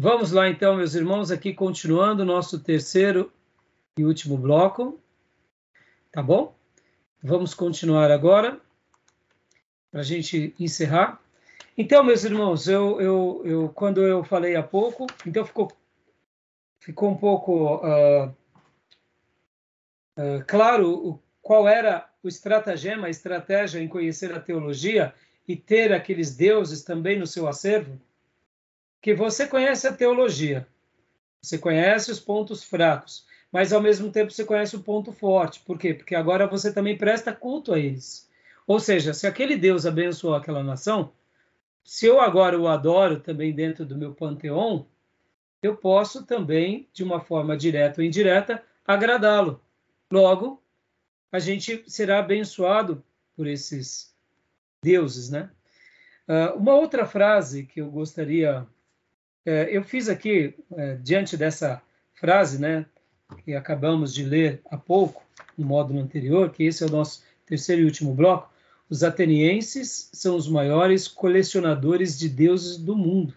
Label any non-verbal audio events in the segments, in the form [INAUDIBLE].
Vamos lá então, meus irmãos, aqui continuando o nosso terceiro e último bloco. Tá bom? Vamos continuar agora, para a gente encerrar. Então, meus irmãos, eu, eu, eu, quando eu falei há pouco, então ficou, ficou um pouco uh, uh, claro o, qual era o estratagema, a estratégia em conhecer a teologia e ter aqueles deuses também no seu acervo? Que você conhece a teologia, você conhece os pontos fracos, mas ao mesmo tempo você conhece o ponto forte. Por quê? Porque agora você também presta culto a eles. Ou seja, se aquele Deus abençoou aquela nação, se eu agora o adoro também dentro do meu panteão, eu posso também, de uma forma direta ou indireta, agradá-lo. Logo, a gente será abençoado por esses deuses, né? Uh, uma outra frase que eu gostaria, eu fiz aqui uh, diante dessa frase, né? que acabamos de ler há pouco, no módulo anterior, que esse é o nosso terceiro e último bloco, os atenienses são os maiores colecionadores de deuses do mundo.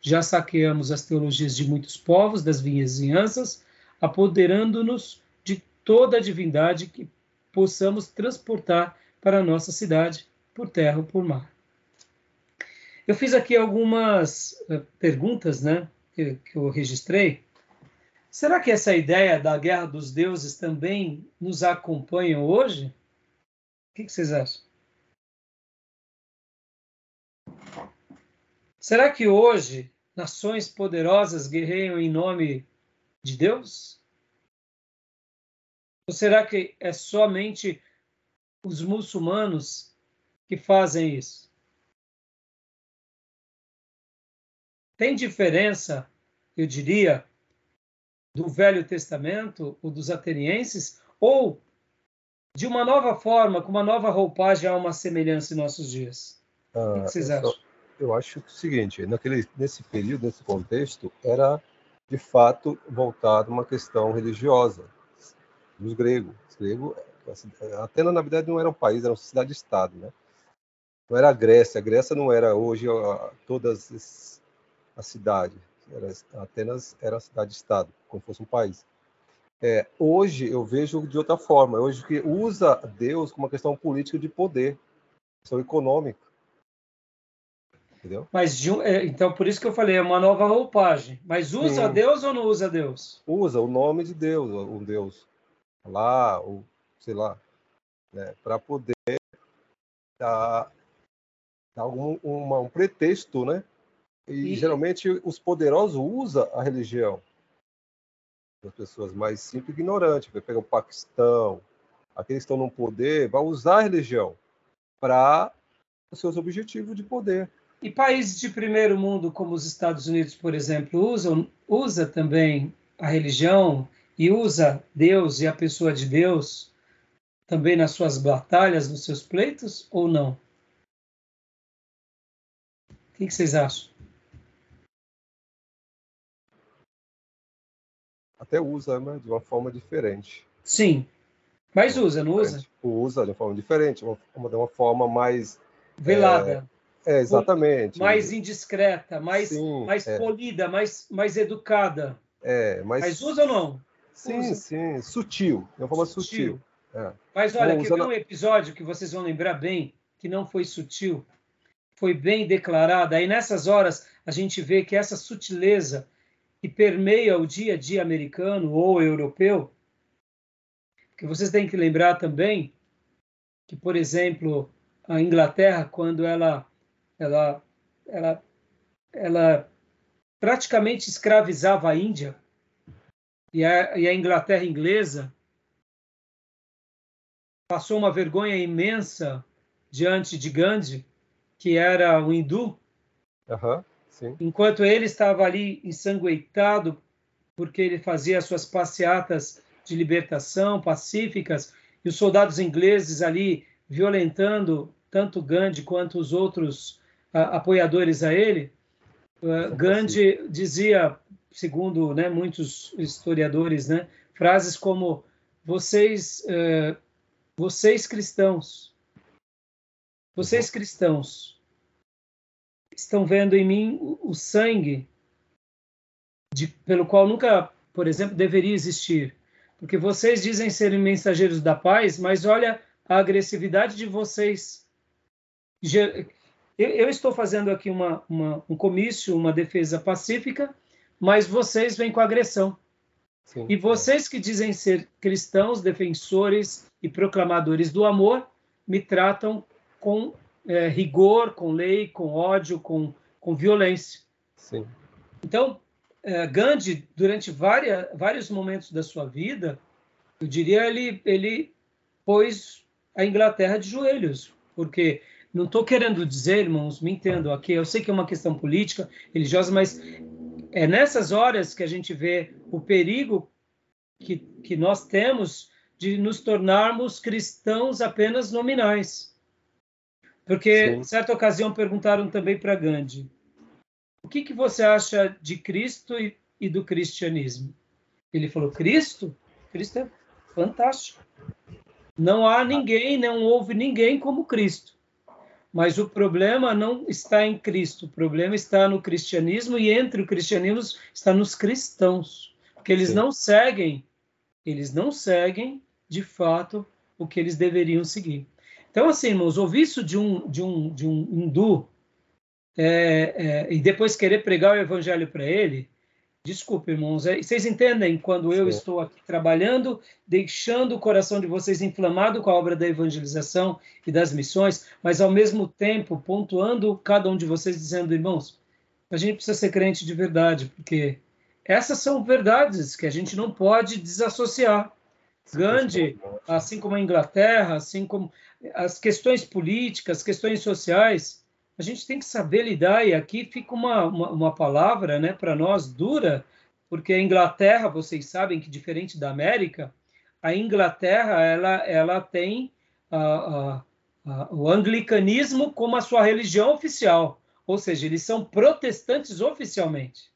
Já saqueamos as teologias de muitos povos das vizinhanças, apoderando-nos de toda a divindade que possamos transportar para a nossa cidade, por terra ou por mar. Eu fiz aqui algumas uh, perguntas né, que, que eu registrei, Será que essa ideia da guerra dos deuses também nos acompanha hoje? O que vocês acham? Será que hoje nações poderosas guerreiam em nome de Deus? Ou será que é somente os muçulmanos que fazem isso? Tem diferença, eu diria, do Velho Testamento, o dos atenienses, ou de uma nova forma, com uma nova roupagem, há uma semelhança em nossos dias? Ah, o que vocês acham? Eu acho é o seguinte, naquele, nesse período, nesse contexto, era de fato voltado uma questão religiosa dos gregos. Os gregos, Atenas na verdade não era um país, era uma cidade-estado, né? Não era a Grécia. A Grécia não era hoje todas as cidades. Era, Atenas era a cidade-estado, como fosse um país. É, hoje eu vejo de outra forma. Hoje que usa Deus como uma questão política de poder, questão econômica. Entendeu? Mas de, é, então por isso que eu falei é uma nova roupagem. Mas usa Sim. Deus ou não usa Deus? Usa o nome de Deus, um Deus lá, ou sei lá, né, para poder dar, dar algum, uma, um pretexto, né, e, e, geralmente os poderosos usam a religião. As pessoas mais simples e ignorantes, vai pegar o Paquistão, aqueles que estão no poder, vai usar a religião para os seus objetivos de poder. E países de primeiro mundo, como os Estados Unidos, por exemplo, usam usa também a religião e usa Deus e a pessoa de Deus também nas suas batalhas, nos seus pleitos, ou não? O que vocês acham? Até usa, né, de uma forma diferente. Sim, mas usa, não usa? Usa de uma forma diferente, uma, de uma forma mais velada. É, é exatamente. Mais indiscreta, mais, sim, mais é. polida, mais, mais educada. É, mas, mas usa ou não? Sim, usa. sim, sutil, de uma forma sutil. sutil. É. Mas olha, quer ver um episódio que vocês vão lembrar bem, que não foi sutil, foi bem declarado. Aí nessas horas a gente vê que essa sutileza que permeia o dia a dia americano ou europeu, que vocês têm que lembrar também que, por exemplo, a Inglaterra, quando ela, ela, ela, ela praticamente escravizava a Índia, e a, e a Inglaterra inglesa passou uma vergonha imensa diante de Gandhi, que era um hindu, uhum. Sim. Enquanto ele estava ali ensanguentado, porque ele fazia suas passeatas de libertação pacíficas, e os soldados ingleses ali violentando tanto Gandhi quanto os outros apoiadores a ele, uh, Gandhi dizia, segundo né, muitos historiadores, né, frases como vocês, uh, vocês cristãos, vocês uhum. cristãos, estão vendo em mim o, sangue de, pelo qual nunca, por exemplo, deveria existir. Porque vocês dizem serem mensageiros da paz, mas olha a agressividade de vocês. Eu, eu estou fazendo aqui uma, uma, um comício, uma defesa pacífica, mas vocês vêm com agressão. Sim. E vocês que dizem ser cristãos, defensores e proclamadores do amor, me tratam com é, rigor, com lei, com ódio, com, com violência. Sim. Então, é, Gandhi, durante várias, vários momentos da sua vida, eu diria, ele, ele pôs a Inglaterra de joelhos, porque não estou querendo dizer, irmãos, me entendam aqui, eu sei que é uma questão política, religiosa, mas é nessas horas que a gente vê o perigo que, que nós temos de nos tornarmos cristãos apenas nominais. Porque, em certa ocasião, perguntaram também para Gandhi: o que, que você acha de Cristo e, e do cristianismo? Ele falou: Cristo? Cristo é fantástico. Não há ninguém, não houve ninguém como Cristo. Mas o problema não está em Cristo, o problema está no cristianismo e entre o cristianismo está nos cristãos, porque eles Sim. não seguem, eles não seguem de fato o que eles deveriam seguir. Então, assim, irmãos, ouvir isso de um, de um, de um hindu é, é, e depois querer pregar o evangelho para ele, Desculpe, irmãos. É, vocês entendem quando eu Sim. estou aqui trabalhando, deixando o coração de vocês inflamado com a obra da evangelização e das missões, mas ao mesmo tempo pontuando cada um de vocês, dizendo, irmãos, a gente precisa ser crente de verdade, porque essas são verdades que a gente não pode desassociar. Gandhi, assim como a Inglaterra, assim como as questões políticas, questões sociais, a gente tem que saber lidar, e aqui fica uma, uma, uma palavra né, para nós dura, porque a Inglaterra, vocês sabem que diferente da América, a Inglaterra ela, ela tem o anglicanismo como a sua religião oficial, ou seja, eles são protestantes oficialmente.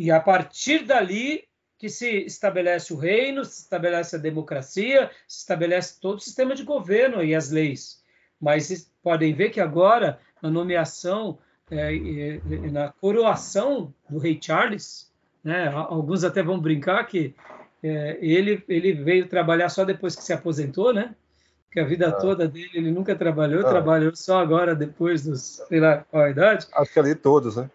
E a partir dali que se estabelece o reino, se estabelece a democracia, se estabelece todo o sistema de governo e as leis. Mas podem ver que agora na nomeação é, na coroação do rei Charles, né? Alguns até vão brincar que é, ele ele veio trabalhar só depois que se aposentou, né? Que a vida ah. toda dele ele nunca trabalhou, ah. trabalhou só agora depois dos sei lá qual a idade. Acho que ali todos, né?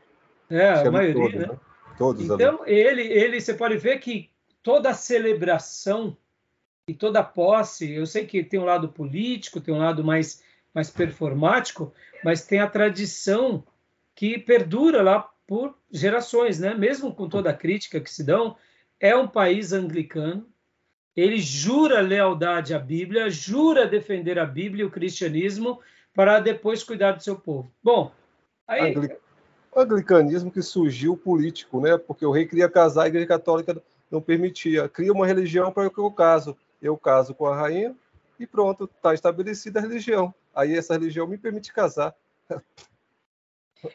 É, a maioria, todos, né? né? Todos. Então ali. ele ele você pode ver que toda a celebração e toda a posse, eu sei que tem um lado político, tem um lado mais mais performático, mas tem a tradição que perdura lá por gerações, né? Mesmo com toda a crítica que se dão, é um país anglicano. Ele jura lealdade à Bíblia, jura defender a Bíblia e o cristianismo para depois cuidar do seu povo. Bom, aí o anglicanismo que surgiu político, né? Porque o rei queria casar, a Igreja Católica não permitia. Cria uma religião para que eu caso. Eu caso com a rainha e pronto, está estabelecida a religião aí essa religião me permite casar.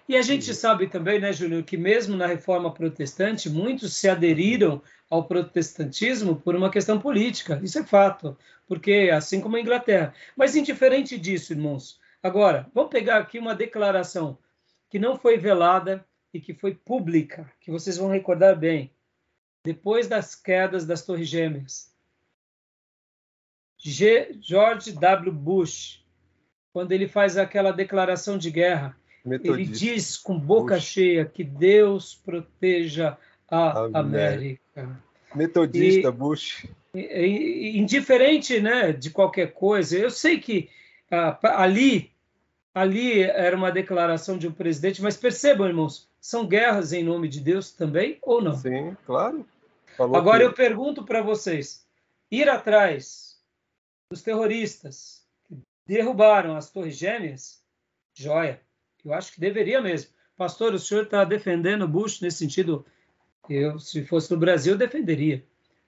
E a gente sabe também, né, Júnior, que mesmo na reforma protestante, muitos se aderiram ao protestantismo por uma questão política. Isso é fato, porque assim como a Inglaterra. Mas indiferente disso, irmãos, agora, vamos pegar aqui uma declaração que não foi velada e que foi pública, que vocês vão recordar bem. Depois das quedas das Torres Gêmeas, G. George W. Bush quando ele faz aquela declaração de guerra. Metodista. Ele diz com boca Bush. cheia que Deus proteja a América. América. Metodista, e, Bush. E, indiferente né, de qualquer coisa, eu sei que ah, ali, ali era uma declaração de um presidente, mas percebam, irmãos, são guerras em nome de Deus também ou não? Sim, claro. Falou Agora que... eu pergunto para vocês: ir atrás dos terroristas, derrubaram as Torres Gêmeas, joia. Eu acho que deveria mesmo. Pastor, o senhor está defendendo Bush nesse sentido? Eu, se fosse no Brasil, eu defenderia.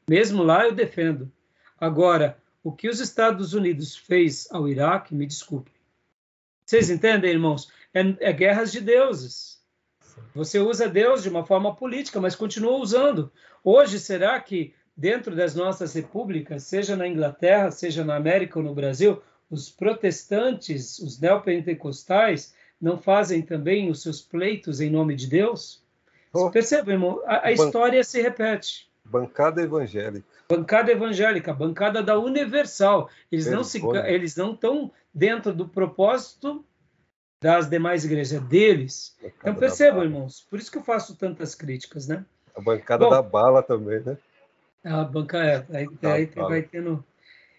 Mesmo lá, eu defendo. Agora, o que os Estados Unidos fez ao Iraque, me desculpe. Vocês entendem, irmãos? É, é guerras de deuses. Você usa Deus de uma forma política, mas continua usando. Hoje, será que dentro das nossas repúblicas, seja na Inglaterra, seja na América ou no Brasil, os protestantes, os neopentecostais, não fazem também os seus pleitos em nome de Deus? Oh. Perceba, irmão, a, a história se repete. Bancada evangélica. Bancada evangélica, bancada da Universal. Eles não se, eles não estão dentro do propósito das demais igrejas, deles. Bancada então percebam, irmãos, por isso que eu faço tantas críticas, né? A bancada Bom, da bala também, né? A bancada, é, aí, aí vai tendo.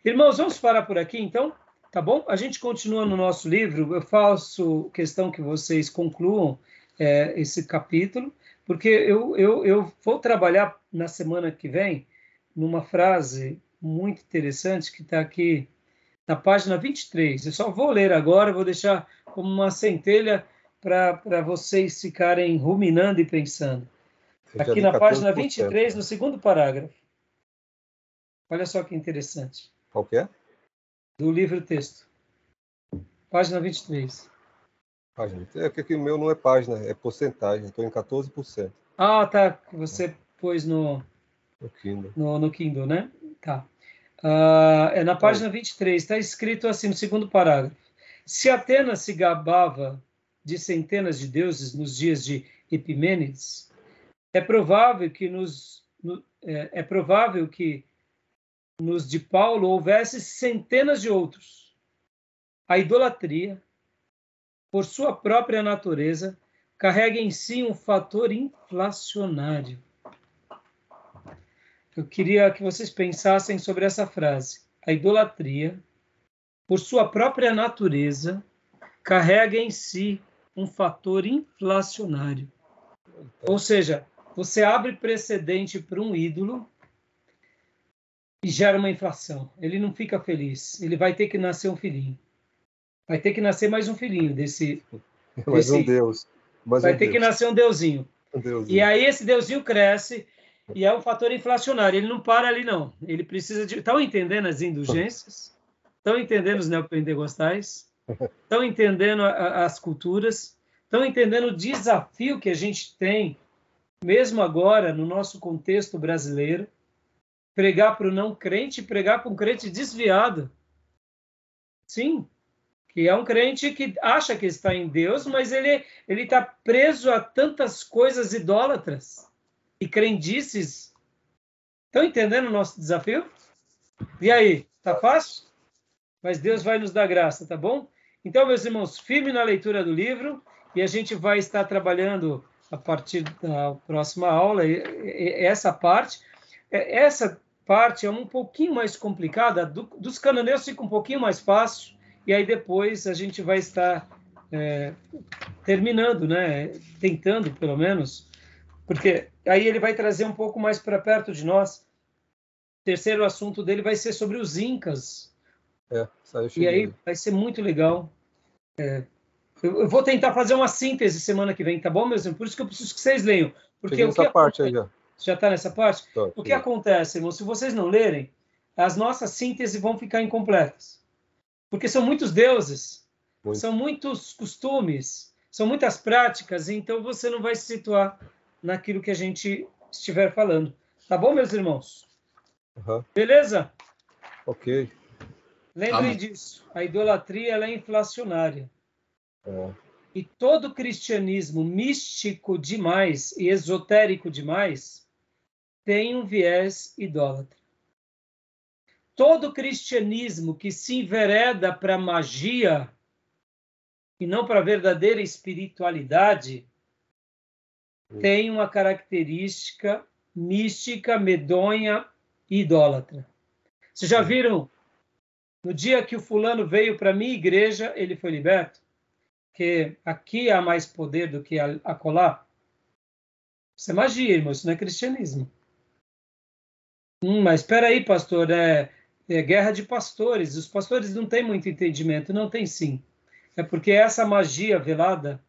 Irmãos, vamos parar por aqui então, tá bom? A gente continua no nosso livro. Eu faço questão que vocês concluam é, esse capítulo, porque eu, eu, eu vou trabalhar na semana que vem numa frase muito interessante que está aqui na página 23. Eu só vou ler agora, vou deixar como uma centelha para vocês ficarem ruminando e pensando. Aqui na página 23, no segundo parágrafo. Olha só que interessante. Qual que é? Do livro texto. Página 23. Página. É que o meu não é página, é porcentagem. Estou em 14%. Ah, tá. Você pôs no, no Kindle. No, no Kindle, né? Tá. Uh, é na página 23, está escrito assim no segundo parágrafo. Se Atenas se gabava de centenas de deuses nos dias de Epimênides, é provável que nos no, é, é provável que nos de Paulo houvesse centenas de outros. A idolatria, por sua própria natureza, carrega em si um fator inflacionário. Eu queria que vocês pensassem sobre essa frase. A idolatria, por sua própria natureza, carrega em si um fator inflacionário. Ou seja, você abre precedente para um ídolo e gera uma inflação. Ele não fica feliz. Ele vai ter que nascer um filhinho. Vai ter que nascer mais um filhinho desse. [LAUGHS] Mais desse... um Deus. Mais vai um ter Deus. que nascer um deusinho. um deusinho. E aí esse deusinho cresce e é um fator inflacionário. Ele não para ali, não. Ele precisa de. Estão entendendo as indulgências? Estão entendendo os neopentecostais? Estão entendendo a, as culturas? Estão entendendo o desafio que a gente tem, mesmo agora, no nosso contexto brasileiro? Pregar para o não crente, pregar para um crente desviado. Sim, que é um crente que acha que está em Deus, mas ele ele está preso a tantas coisas idólatras e crendices. Estão entendendo o nosso desafio? E aí, tá fácil? Mas Deus vai nos dar graça, tá bom? Então, meus irmãos, firme na leitura do livro e a gente vai estar trabalhando a partir da próxima aula essa parte. É, essa parte é um pouquinho mais complicada, dos cananeus fica um pouquinho mais fácil, e aí depois a gente vai estar é, terminando, né? Tentando, pelo menos, porque aí ele vai trazer um pouco mais para perto de nós. O terceiro assunto dele vai ser sobre os Incas. É, e aí vai ser muito legal. É, eu, eu, vou tentar fazer uma síntese semana que vem, tá bom, meus irmãos? Por isso que eu preciso que vocês leiam. Porque o que parte aí já. Já está nessa parte? Tá, o que acontece, irmão? Se vocês não lerem, as nossas sínteses vão ficar incompletas. Porque são muitos deuses, muito. são muitos costumes, são muitas práticas, então você não vai se situar naquilo que a gente estiver falando. Tá bom, meus irmãos? Uhum. Beleza? Ok. Lembrem disso. A idolatria ela é inflacionária. É. E todo cristianismo místico demais e esotérico demais tem um viés idólatra. Todo cristianismo que se envereda para magia e não para a verdadeira espiritualidade tem uma característica mística, medonha e idólatra. Vocês já viram? No dia que o fulano veio para a minha igreja, ele foi liberto? Que aqui há mais poder do que acolá? Isso é magia, irmão, isso não é cristianismo. Hum, mas espera aí, pastor, é, é guerra de pastores. Os pastores não têm muito entendimento. Não tem sim. É porque essa magia velada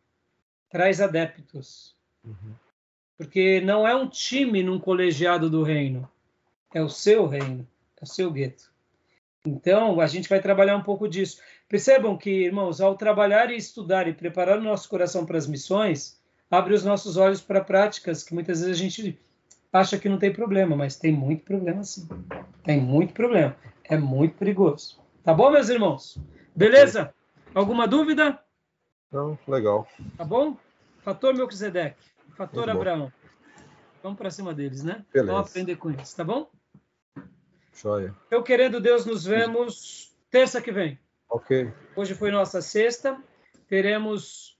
traz adeptos. Uhum. Porque não é um time num colegiado do reino, é o seu reino, é o seu gueto. Então, a gente vai trabalhar um pouco disso. Percebam que, irmãos, ao trabalhar e estudar e preparar o nosso coração para as missões, abre os nossos olhos para práticas que muitas vezes a gente acha que não tem problema, mas tem muito problema sim. Tem muito problema. É muito perigoso. Tá bom, meus irmãos? Beleza? Alguma dúvida? Não, legal. Tá bom? Fator Melquisedeque. Fator Abraão. Vamos para cima deles, né? Beleza. Vamos aprender com eles, tá bom? Joia. Eu querendo Deus, nos vemos terça que vem. Ok. Hoje foi nossa sexta. Teremos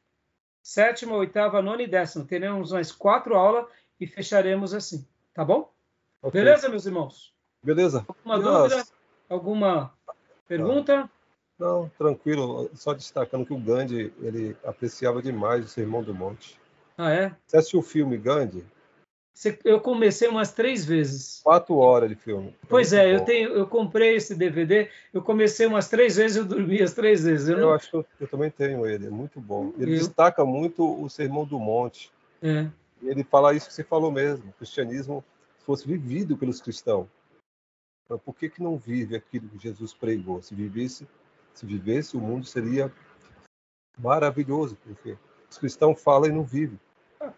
sétima, oitava, nona e décima. Teremos mais quatro aulas e fecharemos assim. Tá bom? okay. Beleza, meus irmãos? Beleza. Alguma dúvida? Alguma pergunta? Não, tranquilo. Só destacando que o Gandhi, ele apreciava demais o Sermão do Monte. Ah, é? Você assistiu o filme Gandhi? Eu comecei umas três vezes. Quatro horas de filme. Pois é, eu, tenho, eu comprei esse DVD, eu comecei umas três vezes e eu dormi as três vezes. Eu, eu não... acho que eu, eu, também tenho ele, é muito bom. Ele eu... destaca muito o Sermão do Monte. É. Ele fala isso que você falou mesmo, o cristianismo fosse vivido pelos cristãos. Mas por que, que não vive aquilo que Jesus pregou? Se vivesse, se vivesse, o mundo seria maravilhoso, porque os cristãos falam e não vivem.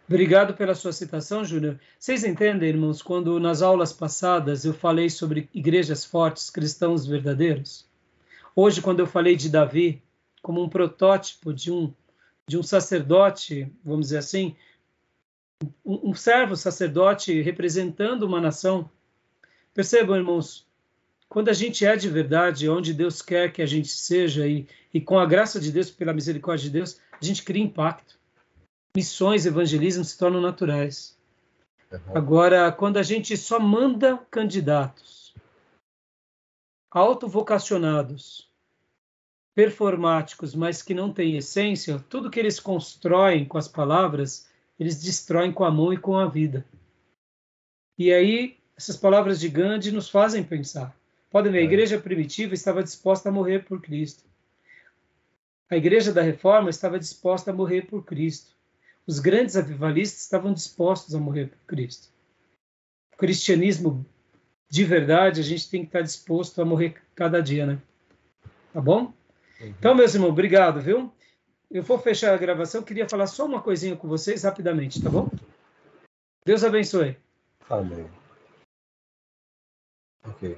Obrigado pela sua citação, Júnior. Vocês entendem, irmãos, quando nas aulas passadas eu falei sobre igrejas fortes, cristãos verdadeiros? Hoje, quando eu falei de Davi como um protótipo de um de um sacerdote, vamos dizer assim, um, um servo sacerdote representando uma nação. Percebam, irmãos, quando a gente é de verdade, onde Deus quer que a gente seja e, e com a graça de Deus, pela misericórdia de Deus, a gente cria impacto missões, evangelismo se tornam naturais. Uhum. Agora, quando a gente só manda candidatos autovocacionados, performáticos, mas que não têm essência, tudo que eles constroem com as palavras, eles destroem com a mão e com a vida. E aí, essas palavras de Gandhi nos fazem pensar. Podem ver, a é. igreja primitiva estava disposta a morrer por Cristo. A igreja da reforma estava disposta a morrer por Cristo os grandes avivalistas estavam dispostos a morrer por Cristo. O cristianismo de verdade, a gente tem que estar disposto a morrer cada dia, né? Tá bom? Uhum. Então, meus irmãos, obrigado, viu? Eu vou fechar a gravação, queria falar só uma coisinha com vocês rapidamente, tá bom? Deus abençoe. Amém. Ok.